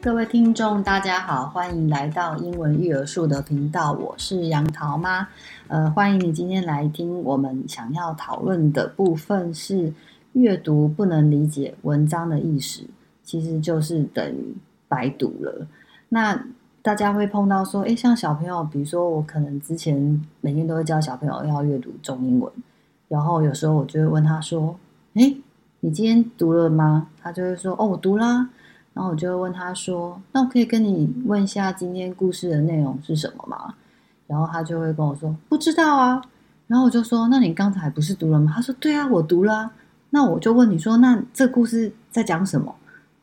各位听众，大家好，欢迎来到英文育儿树的频道，我是杨桃妈。呃，欢迎你今天来听我们想要讨论的部分是阅读不能理解文章的意思，其实就是等于白读了。那大家会碰到说，诶，像小朋友，比如说我可能之前每天都会教小朋友要阅读中英文，然后有时候我就会问他说，诶，你今天读了吗？他就会说，哦，我读啦。然后我就会问他说：“那我可以跟你问一下今天故事的内容是什么吗？”然后他就会跟我说：“不知道啊。”然后我就说：“那你刚才不是读了吗？”他说：“对啊，我读了。”那我就问你说：“那这故事在讲什么？”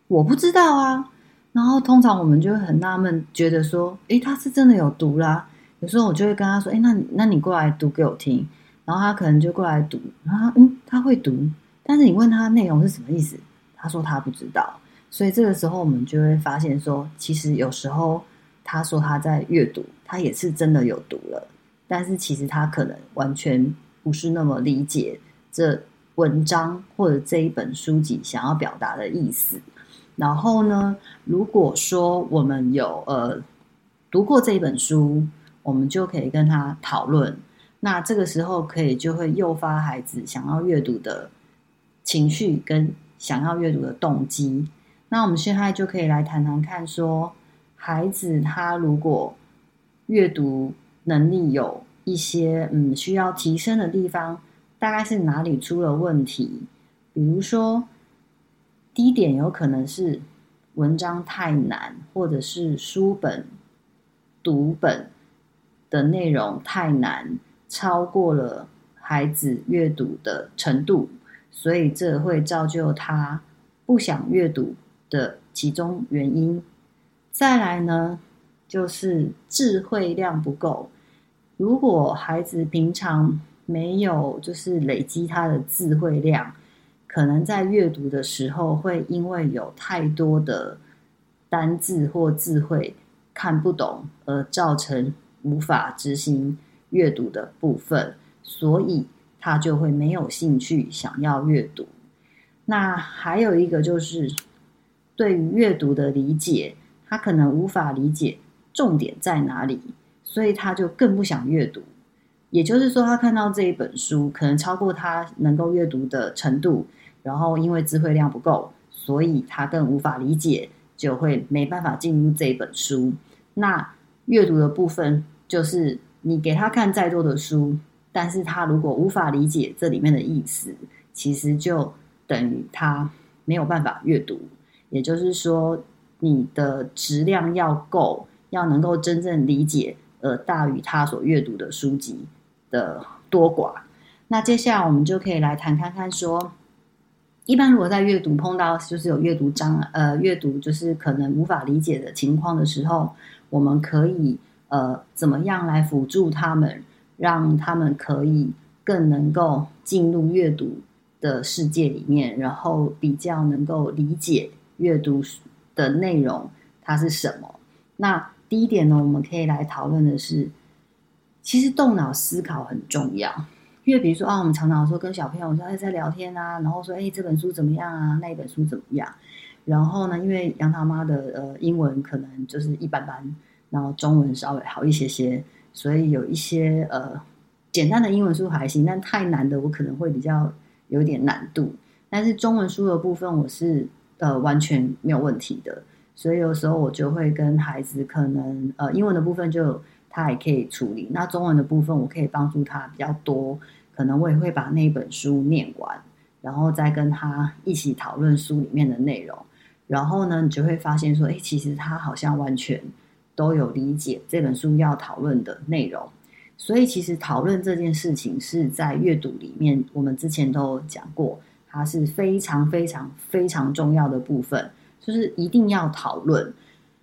我不知道啊。然后通常我们就会很纳闷，觉得说：“诶，他是真的有读啦。”有时候我就会跟他说：“诶，那你那你过来读给我听。”然后他可能就过来读，然后他嗯，他会读，但是你问他内容是什么意思，他说他不知道。所以这个时候，我们就会发现说，其实有时候他说他在阅读，他也是真的有读了，但是其实他可能完全不是那么理解这文章或者这一本书籍想要表达的意思。然后呢，如果说我们有呃读过这一本书，我们就可以跟他讨论。那这个时候可以就会诱发孩子想要阅读的情绪跟想要阅读的动机。那我们现在就可以来谈谈看，说孩子他如果阅读能力有一些嗯需要提升的地方，大概是哪里出了问题？比如说，第一点有可能是文章太难，或者是书本读本的内容太难，超过了孩子阅读的程度，所以这会造就他不想阅读。的其中原因，再来呢，就是智慧量不够。如果孩子平常没有就是累积他的智慧量，可能在阅读的时候会因为有太多的单字或智慧看不懂，而造成无法执行阅读的部分，所以他就会没有兴趣想要阅读。那还有一个就是。对于阅读的理解，他可能无法理解重点在哪里，所以他就更不想阅读。也就是说，他看到这一本书可能超过他能够阅读的程度，然后因为智慧量不够，所以他更无法理解，就会没办法进入这一本书。那阅读的部分就是你给他看再多的书，但是他如果无法理解这里面的意思，其实就等于他没有办法阅读。也就是说，你的质量要够，要能够真正理解，呃大于他所阅读的书籍的多寡。那接下来我们就可以来谈看看说，一般如果在阅读碰到就是有阅读障呃阅读就是可能无法理解的情况的时候，我们可以呃怎么样来辅助他们，让他们可以更能够进入阅读的世界里面，然后比较能够理解。阅读的内容它是什么？那第一点呢，我们可以来讨论的是，其实动脑思考很重要。因为比如说啊，我们常常说跟小朋友说哎在聊天啊，然后说哎这本书怎么样啊，那一本书怎么样？然后呢，因为杨桃妈的呃英文可能就是一般般，然后中文稍微好一些些，所以有一些呃简单的英文书还行，但太难的我可能会比较有点难度。但是中文书的部分我是。呃，完全没有问题的，所以有时候我就会跟孩子，可能呃，英文的部分就他也可以处理，那中文的部分我可以帮助他比较多，可能我也会把那本书念完，然后再跟他一起讨论书里面的内容，然后呢，你就会发现说，诶，其实他好像完全都有理解这本书要讨论的内容，所以其实讨论这件事情是在阅读里面，我们之前都讲过。它是非常非常非常重要的部分，就是一定要讨论。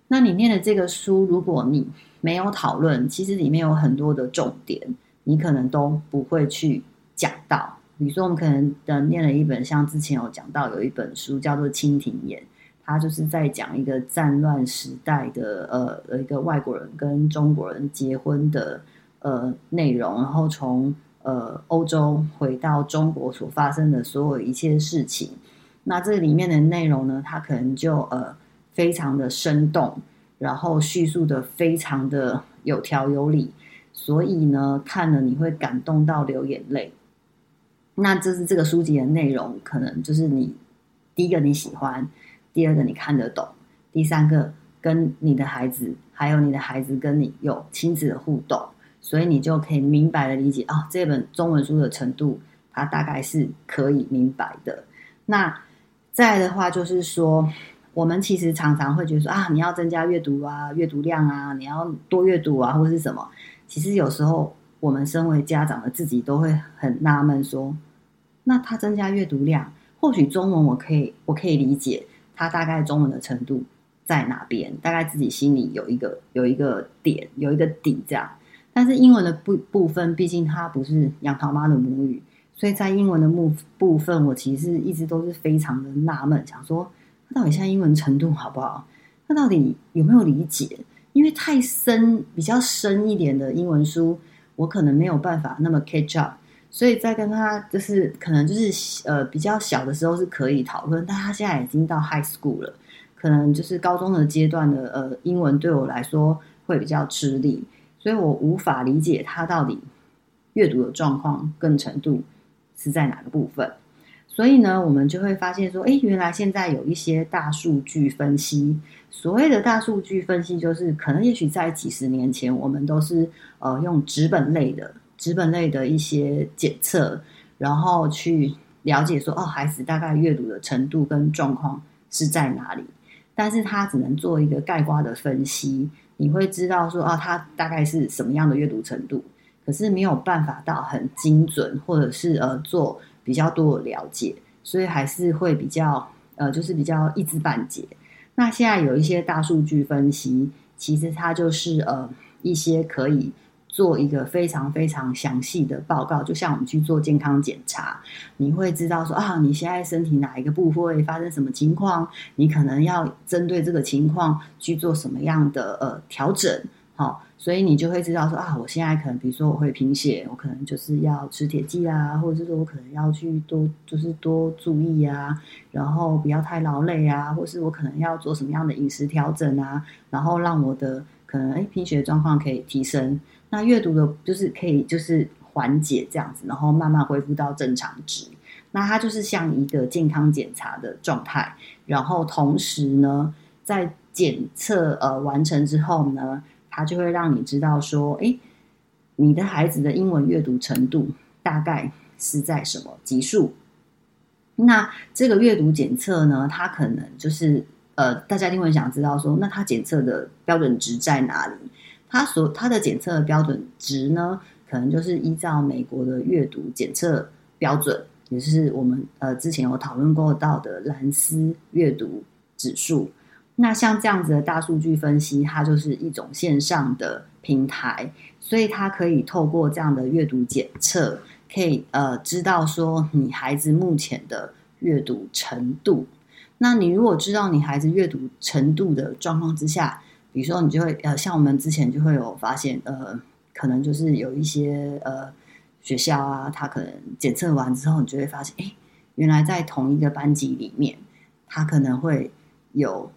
那你念的这个书，如果你没有讨论，其实里面有很多的重点，你可能都不会去讲到。比如说，我们可能的念了一本，像之前有讲到有一本书叫做《蜻蜓眼》，它就是在讲一个战乱时代的呃一个外国人跟中国人结婚的呃内容，然后从。呃，欧洲回到中国所发生的所有一切事情，那这里面的内容呢，它可能就呃非常的生动，然后叙述的非常的有条有理，所以呢，看了你会感动到流眼泪。那这是这个书籍的内容，可能就是你第一个你喜欢，第二个你看得懂，第三个跟你的孩子，还有你的孩子跟你有亲子的互动，所以你就可以明白的理解啊，这本中文书的程度，它大概是可以明白的。那再的话，就是说，我们其实常常会觉得说啊，你要增加阅读啊，阅读量啊，你要多阅读啊，或是什么。其实有时候。我们身为家长的自己都会很纳闷，说：那他增加阅读量，或许中文我可以我可以理解，他大概中文的程度在哪边，大概自己心里有一个有一个点，有一个底这样。但是英文的部部分，毕竟它不是杨桃妈的母语，所以在英文的部部分，我其实一直都是非常的纳闷，想说他到底现在英文程度好不好？他到底有没有理解？因为太深，比较深一点的英文书。我可能没有办法那么 catch up，所以在跟他就是可能就是呃比较小的时候是可以讨论，但他现在已经到 high school 了，可能就是高中的阶段的呃英文对我来说会比较吃力，所以我无法理解他到底阅读的状况跟程度是在哪个部分。所以呢，我们就会发现说，诶，原来现在有一些大数据分析。所谓的大数据分析，就是可能也许在几十年前，我们都是呃用纸本类的纸本类的一些检测，然后去了解说，哦，孩子大概阅读的程度跟状况是在哪里。但是他只能做一个概括的分析，你会知道说，啊，它大概是什么样的阅读程度，可是没有办法到很精准，或者是呃做。比较多的了解，所以还是会比较呃，就是比较一知半解。那现在有一些大数据分析，其实它就是呃一些可以做一个非常非常详细的报告，就像我们去做健康检查，你会知道说啊，你现在身体哪一个部位发生什么情况，你可能要针对这个情况去做什么样的呃调整。好，所以你就会知道说啊，我现在可能，比如说我会贫血，我可能就是要吃铁剂啊，或者是说我可能要去多，就是多注意啊，然后不要太劳累啊，或是我可能要做什么样的饮食调整啊，然后让我的可能诶贫血状况可以提升，那阅读的就是可以就是缓解这样子，然后慢慢恢复到正常值。那它就是像一个健康检查的状态，然后同时呢，在检测呃完成之后呢。它就会让你知道说，诶，你的孩子的英文阅读程度大概是在什么级数？那这个阅读检测呢，它可能就是呃，大家一定会想知道说，那它检测的标准值在哪里？它所它的检测的标准值呢，可能就是依照美国的阅读检测标准，也是我们呃之前有讨论过到的蓝思阅读指数。那像这样子的大数据分析，它就是一种线上的平台，所以它可以透过这样的阅读检测，可以呃知道说你孩子目前的阅读程度。那你如果知道你孩子阅读程度的状况之下，比如说你就会呃像我们之前就会有发现，呃，可能就是有一些呃学校啊，他可能检测完之后，你就会发现，哎，原来在同一个班级里面，他可能会有。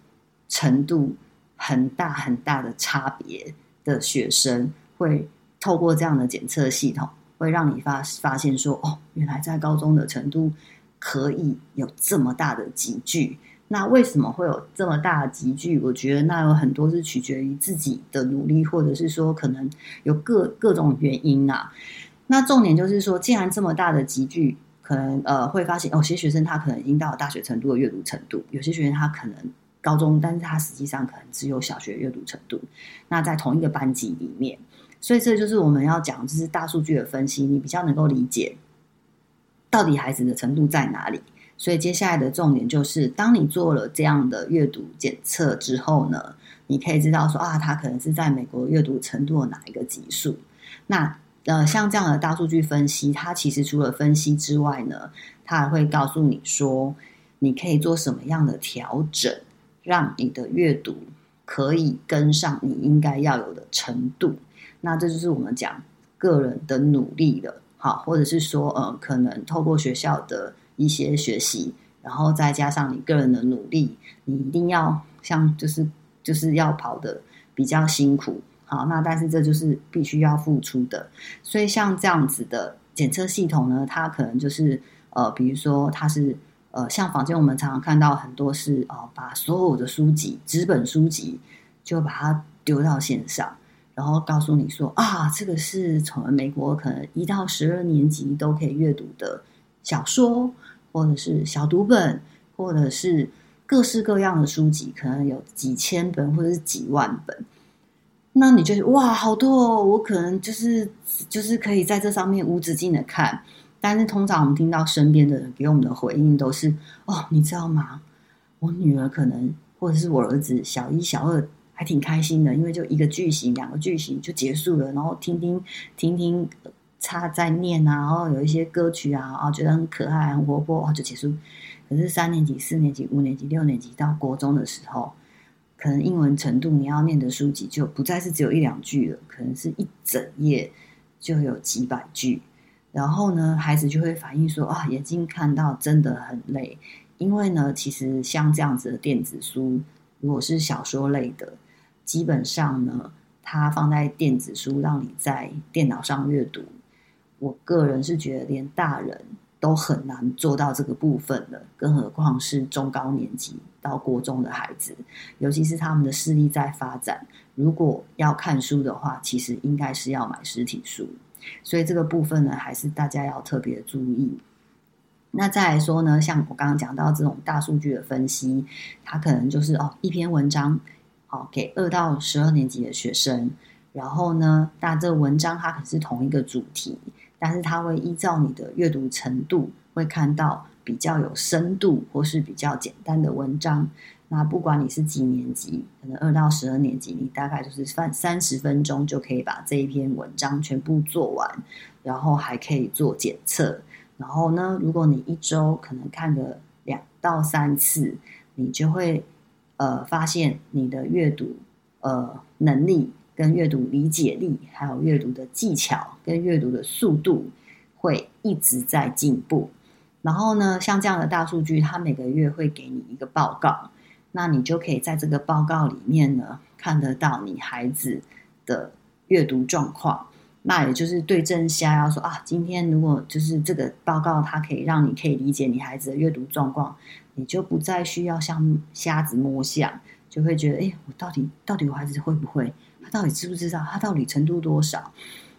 程度很大很大的差别的学生，会透过这样的检测系统，会让你发发现说，哦，原来在高中的程度可以有这么大的级距。那为什么会有这么大的集聚？我觉得那有很多是取决于自己的努力，或者是说可能有各各种原因啊。那重点就是说，既然这么大的集聚，可能呃会发现，有些学生他可能已经到了大学程度的阅读程度，有些学生他可能。高中，但是他实际上可能只有小学阅读程度。那在同一个班级里面，所以这就是我们要讲，就是大数据的分析，你比较能够理解到底孩子的程度在哪里。所以接下来的重点就是，当你做了这样的阅读检测之后呢，你可以知道说啊，他可能是在美国阅读程度的哪一个级数。那呃，像这样的大数据分析，它其实除了分析之外呢，它还会告诉你说，你可以做什么样的调整。让你的阅读可以跟上你应该要有的程度，那这就是我们讲个人的努力的，好，或者是说，呃，可能透过学校的一些学习，然后再加上你个人的努力，你一定要像就是就是要跑的比较辛苦，好，那但是这就是必须要付出的。所以像这样子的检测系统呢，它可能就是呃，比如说它是呃，像坊间我们常常看到很多是、呃，把所有的书籍纸本书籍就把它丢到线上。然后告诉你说啊，这个是从美国可能一到十二年级都可以阅读的小说，或者是小读本，或者是各式各样的书籍，可能有几千本或者是几万本。那你就哇，好多哦！我可能就是就是可以在这上面无止境的看。但是通常我们听到身边的人给我们的回应都是哦，你知道吗？我女儿可能或者是我儿子小一、小二。还挺开心的，因为就一个句型、两个句型就结束了，然后听听听听他在念啊，然后有一些歌曲啊，啊觉得很可爱、很活泼，啊就结束。可是三年级、四年级、五年级、六年级到国中的时候，可能英文程度你要念的书籍就不再是只有一两句了，可能是一整页就有几百句。然后呢，孩子就会反映说啊，眼睛看到真的很累，因为呢，其实像这样子的电子书，如果是小说类的。基本上呢，它放在电子书，让你在电脑上阅读。我个人是觉得，连大人都很难做到这个部分的，更何况是中高年级到国中的孩子，尤其是他们的视力在发展。如果要看书的话，其实应该是要买实体书。所以这个部分呢，还是大家要特别注意。那再来说呢，像我刚刚讲到这种大数据的分析，它可能就是哦，一篇文章。好，给二到十二年级的学生，然后呢，但这文章它可是同一个主题，但是它会依照你的阅读程度，会看到比较有深度或是比较简单的文章。那不管你是几年级，可能二到十二年级，你大概就是三三十分钟就可以把这一篇文章全部做完，然后还可以做检测。然后呢，如果你一周可能看个两到三次，你就会。呃，发现你的阅读呃能力跟阅读理解力，还有阅读的技巧跟阅读的速度会一直在进步。然后呢，像这样的大数据，它每个月会给你一个报告，那你就可以在这个报告里面呢，看得到你孩子的阅读状况。那也就是对症下药，说啊，今天如果就是这个报告，它可以让你可以理解你孩子的阅读状况。你就不再需要像瞎子摸象，就会觉得，哎，我到底到底我孩子会不会？到底知不知道？他到底程度多少？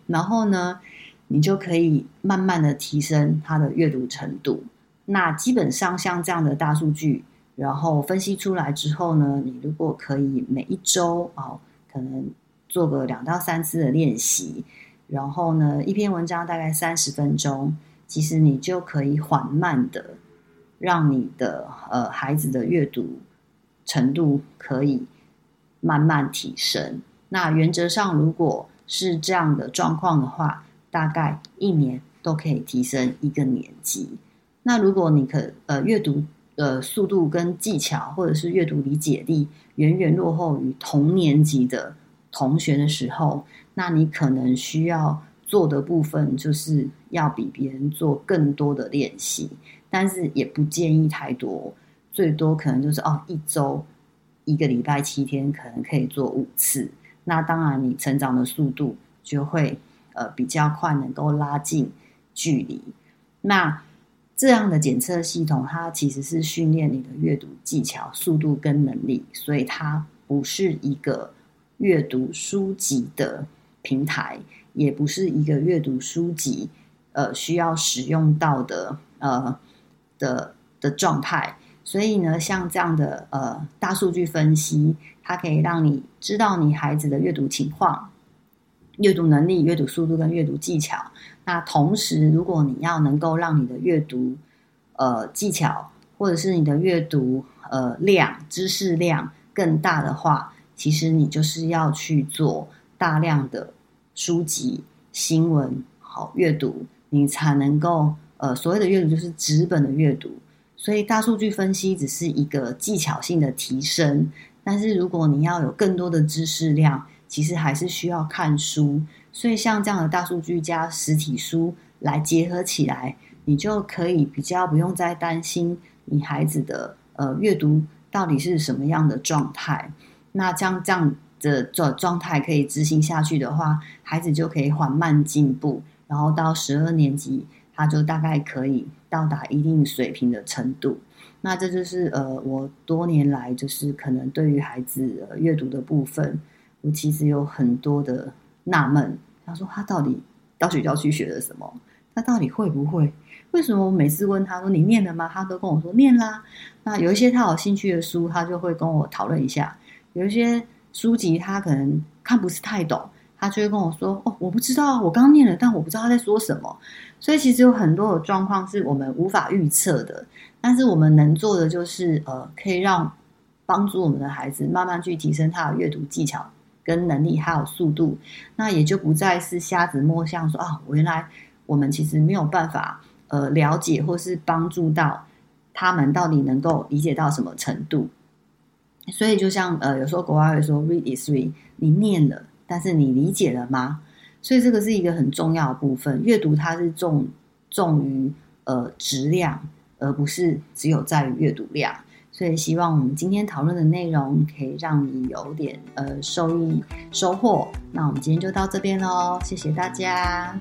然后呢，你就可以慢慢的提升他的阅读程度。那基本上像这样的大数据，然后分析出来之后呢，你如果可以每一周哦，可能做个两到三次的练习，然后呢，一篇文章大概三十分钟，其实你就可以缓慢的。让你的呃孩子的阅读程度可以慢慢提升。那原则上，如果是这样的状况的话，大概一年都可以提升一个年级。那如果你可呃阅读呃速度跟技巧，或者是阅读理解力远远落后于同年级的同学的时候，那你可能需要做的部分就是要比别人做更多的练习。但是也不建议太多，最多可能就是哦，一周一个礼拜七天，可能可以做五次。那当然，你成长的速度就会呃比较快，能够拉近距离。那这样的检测系统，它其实是训练你的阅读技巧、速度跟能力，所以它不是一个阅读书籍的平台，也不是一个阅读书籍呃需要使用到的呃。的的状态，所以呢，像这样的呃大数据分析，它可以让你知道你孩子的阅读情况、阅读能力、阅读速度跟阅读技巧。那同时，如果你要能够让你的阅读呃技巧或者是你的阅读呃量、知识量更大的话，其实你就是要去做大量的书籍、新闻好阅读，你才能够。呃，所谓的阅读就是纸本的阅读，所以大数据分析只是一个技巧性的提升。但是如果你要有更多的知识量，其实还是需要看书。所以像这样的大数据加实体书来结合起来，你就可以比较不用再担心你孩子的呃阅读到底是什么样的状态。那这样这样的状状态可以执行下去的话，孩子就可以缓慢进步，然后到十二年级，他就大概可以到达一定水平的程度。那这就是呃，我多年来就是可能对于孩子、呃、阅读的部分，我其实有很多的纳闷。他说他到底到学校去学了什么？他到底会不会？为什么我每次问他说你念了吗？他都跟我说念啦。那有一些他有兴趣的书，他就会跟我讨论一下。有一些书籍他可能看不是太懂，他就会跟我说哦，我不知道，我刚念了，但我不知道他在说什么。所以其实有很多的状况是我们无法预测的。但是我们能做的就是呃，可以让帮助我们的孩子慢慢去提升他的阅读技巧跟能力，还有速度。那也就不再是瞎子摸象说啊，我原来我们其实没有办法呃了解或是帮助到他们到底能够理解到什么程度。所以就像呃，有时候国外会说 “read is read”，你念了，但是你理解了吗？所以这个是一个很重要的部分。阅读它是重重于呃质量。而不是只有在于阅读量，所以希望我们今天讨论的内容可以让你有点呃收益收获。那我们今天就到这边喽，谢谢大家。